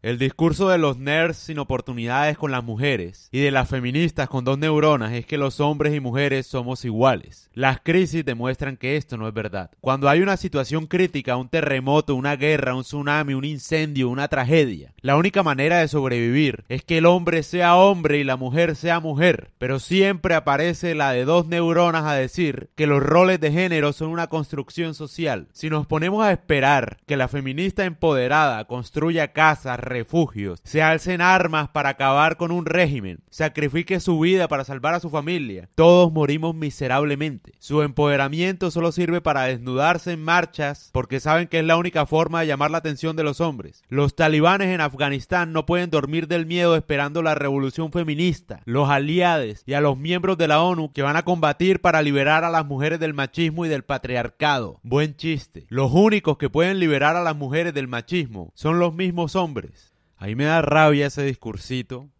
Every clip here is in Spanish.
El discurso de los nerds sin oportunidades con las mujeres y de las feministas con dos neuronas es que los hombres y mujeres somos iguales. Las crisis demuestran que esto no es verdad. Cuando hay una situación crítica, un terremoto, una guerra, un tsunami, un incendio, una tragedia, la única manera de sobrevivir es que el hombre sea hombre y la mujer sea mujer. Pero siempre aparece la de dos neuronas a decir que los roles de género son una construcción social. Si nos ponemos a esperar que la feminista empoderada construya casas, refugios, se alcen armas para acabar con un régimen, sacrifique su vida para salvar a su familia. Todos morimos miserablemente. Su empoderamiento solo sirve para desnudarse en marchas porque saben que es la única forma de llamar la atención de los hombres. Los talibanes en Afganistán no pueden dormir del miedo esperando la revolución feminista, los aliados y a los miembros de la ONU que van a combatir para liberar a las mujeres del machismo y del patriarcado. Buen chiste. Los únicos que pueden liberar a las mujeres del machismo son los mismos hombres. Ahí me da rabia ese discursito.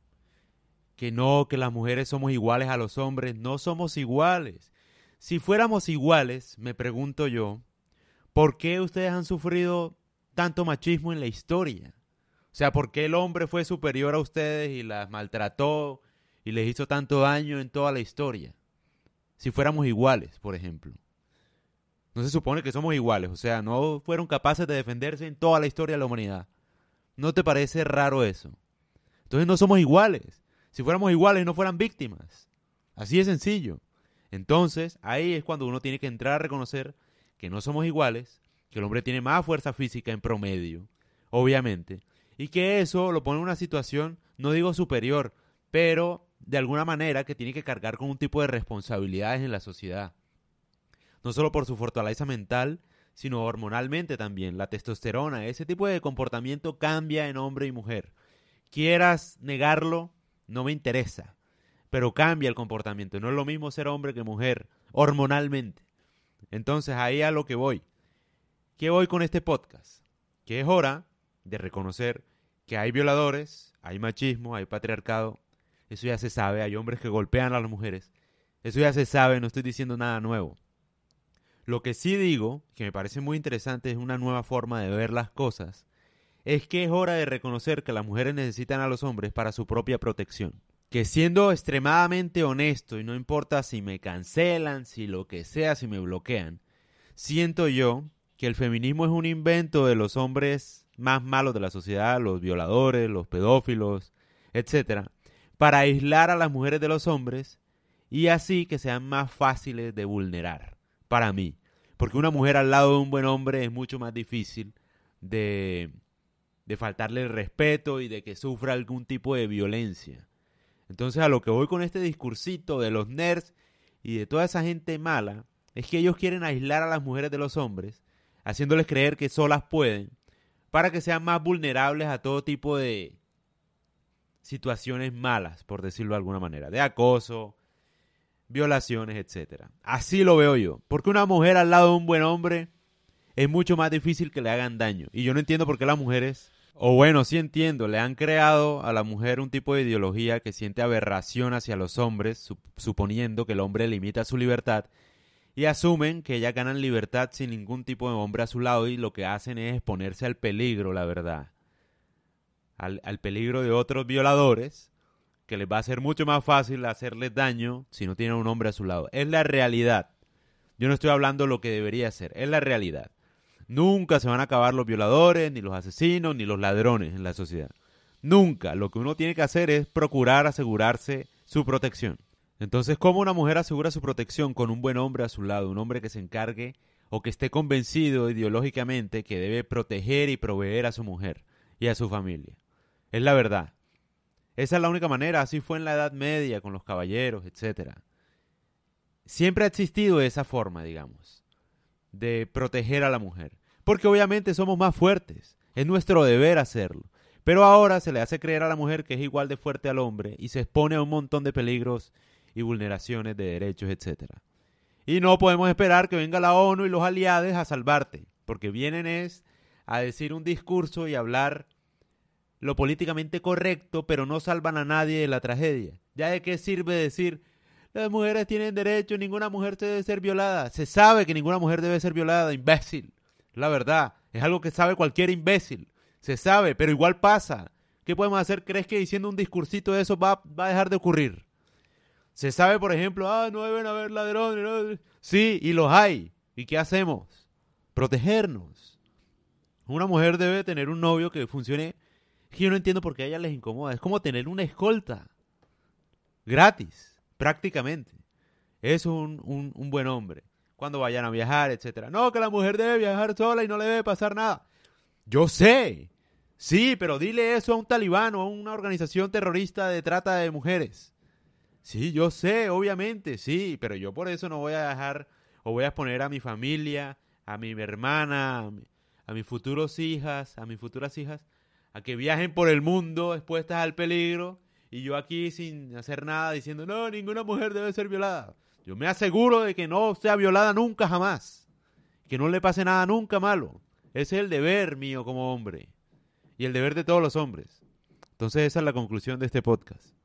Que no, que las mujeres somos iguales a los hombres. No somos iguales. Si fuéramos iguales, me pregunto yo, ¿por qué ustedes han sufrido tanto machismo en la historia? O sea, ¿por qué el hombre fue superior a ustedes y las maltrató y les hizo tanto daño en toda la historia? Si fuéramos iguales, por ejemplo. No se supone que somos iguales, o sea, no fueron capaces de defenderse en toda la historia de la humanidad. ¿No te parece raro eso? Entonces no somos iguales. Si fuéramos iguales no fueran víctimas. Así de sencillo. Entonces ahí es cuando uno tiene que entrar a reconocer que no somos iguales, que el hombre tiene más fuerza física en promedio, obviamente, y que eso lo pone en una situación, no digo superior, pero de alguna manera que tiene que cargar con un tipo de responsabilidades en la sociedad. No solo por su fortaleza mental, sino hormonalmente también. La testosterona, ese tipo de comportamiento cambia en hombre y mujer. Quieras negarlo, no me interesa, pero cambia el comportamiento. No es lo mismo ser hombre que mujer, hormonalmente. Entonces ahí a lo que voy. ¿Qué voy con este podcast? Que es hora de reconocer que hay violadores, hay machismo, hay patriarcado. Eso ya se sabe, hay hombres que golpean a las mujeres. Eso ya se sabe, no estoy diciendo nada nuevo. Lo que sí digo, que me parece muy interesante, es una nueva forma de ver las cosas, es que es hora de reconocer que las mujeres necesitan a los hombres para su propia protección. Que siendo extremadamente honesto, y no importa si me cancelan, si lo que sea, si me bloquean, siento yo que el feminismo es un invento de los hombres más malos de la sociedad, los violadores, los pedófilos, etc., para aislar a las mujeres de los hombres y así que sean más fáciles de vulnerar para mí. Porque una mujer al lado de un buen hombre es mucho más difícil de, de faltarle el respeto y de que sufra algún tipo de violencia. Entonces a lo que voy con este discursito de los nerds y de toda esa gente mala es que ellos quieren aislar a las mujeres de los hombres, haciéndoles creer que solas pueden, para que sean más vulnerables a todo tipo de situaciones malas, por decirlo de alguna manera, de acoso, violaciones, etcétera. Así lo veo yo. Porque una mujer al lado de un buen hombre es mucho más difícil que le hagan daño. Y yo no entiendo por qué las mujeres, o bueno, sí entiendo, le han creado a la mujer un tipo de ideología que siente aberración hacia los hombres, suponiendo que el hombre limita su libertad, y asumen que ellas ganan libertad sin ningún tipo de hombre a su lado y lo que hacen es exponerse al peligro, la verdad. Al, al peligro de otros violadores que les va a ser mucho más fácil hacerles daño si no tienen un hombre a su lado. Es la realidad. Yo no estoy hablando lo que debería ser, es la realidad. Nunca se van a acabar los violadores, ni los asesinos, ni los ladrones en la sociedad. Nunca. Lo que uno tiene que hacer es procurar asegurarse su protección. Entonces, ¿cómo una mujer asegura su protección con un buen hombre a su lado? Un hombre que se encargue o que esté convencido ideológicamente que debe proteger y proveer a su mujer y a su familia. Es la verdad. Esa es la única manera, así fue en la Edad Media con los caballeros, etc. Siempre ha existido esa forma, digamos, de proteger a la mujer, porque obviamente somos más fuertes, es nuestro deber hacerlo. Pero ahora se le hace creer a la mujer que es igual de fuerte al hombre y se expone a un montón de peligros y vulneraciones de derechos, etc. Y no podemos esperar que venga la ONU y los aliados a salvarte, porque vienen es a decir un discurso y hablar lo políticamente correcto, pero no salvan a nadie de la tragedia. ¿Ya de qué sirve decir las mujeres tienen derecho, ninguna mujer debe ser violada? Se sabe que ninguna mujer debe ser violada, imbécil. La verdad, es algo que sabe cualquier imbécil. Se sabe, pero igual pasa. ¿Qué podemos hacer? ¿Crees que diciendo un discursito de eso va, va a dejar de ocurrir? Se sabe, por ejemplo, ah, no deben haber ladrones. Sí, y los hay. ¿Y qué hacemos? Protegernos. Una mujer debe tener un novio que funcione. Yo no entiendo por qué a ella les incomoda. Es como tener una escolta. Gratis, prácticamente. Es un, un, buen hombre. Cuando vayan a viajar, etcétera. No, que la mujer debe viajar sola y no le debe pasar nada. Yo sé. Sí, pero dile eso a un talibán o a una organización terrorista de trata de mujeres. Sí, yo sé, obviamente, sí, pero yo por eso no voy a dejar o voy a exponer a mi familia, a mi hermana, a, mis futuros hijas, a mis futuras hijas, a que viajen por el mundo expuestas al peligro y yo aquí sin hacer nada diciendo, no, ninguna mujer debe ser violada. Yo me aseguro de que no sea violada nunca jamás, que no le pase nada nunca malo. Ese es el deber mío como hombre y el deber de todos los hombres. Entonces esa es la conclusión de este podcast.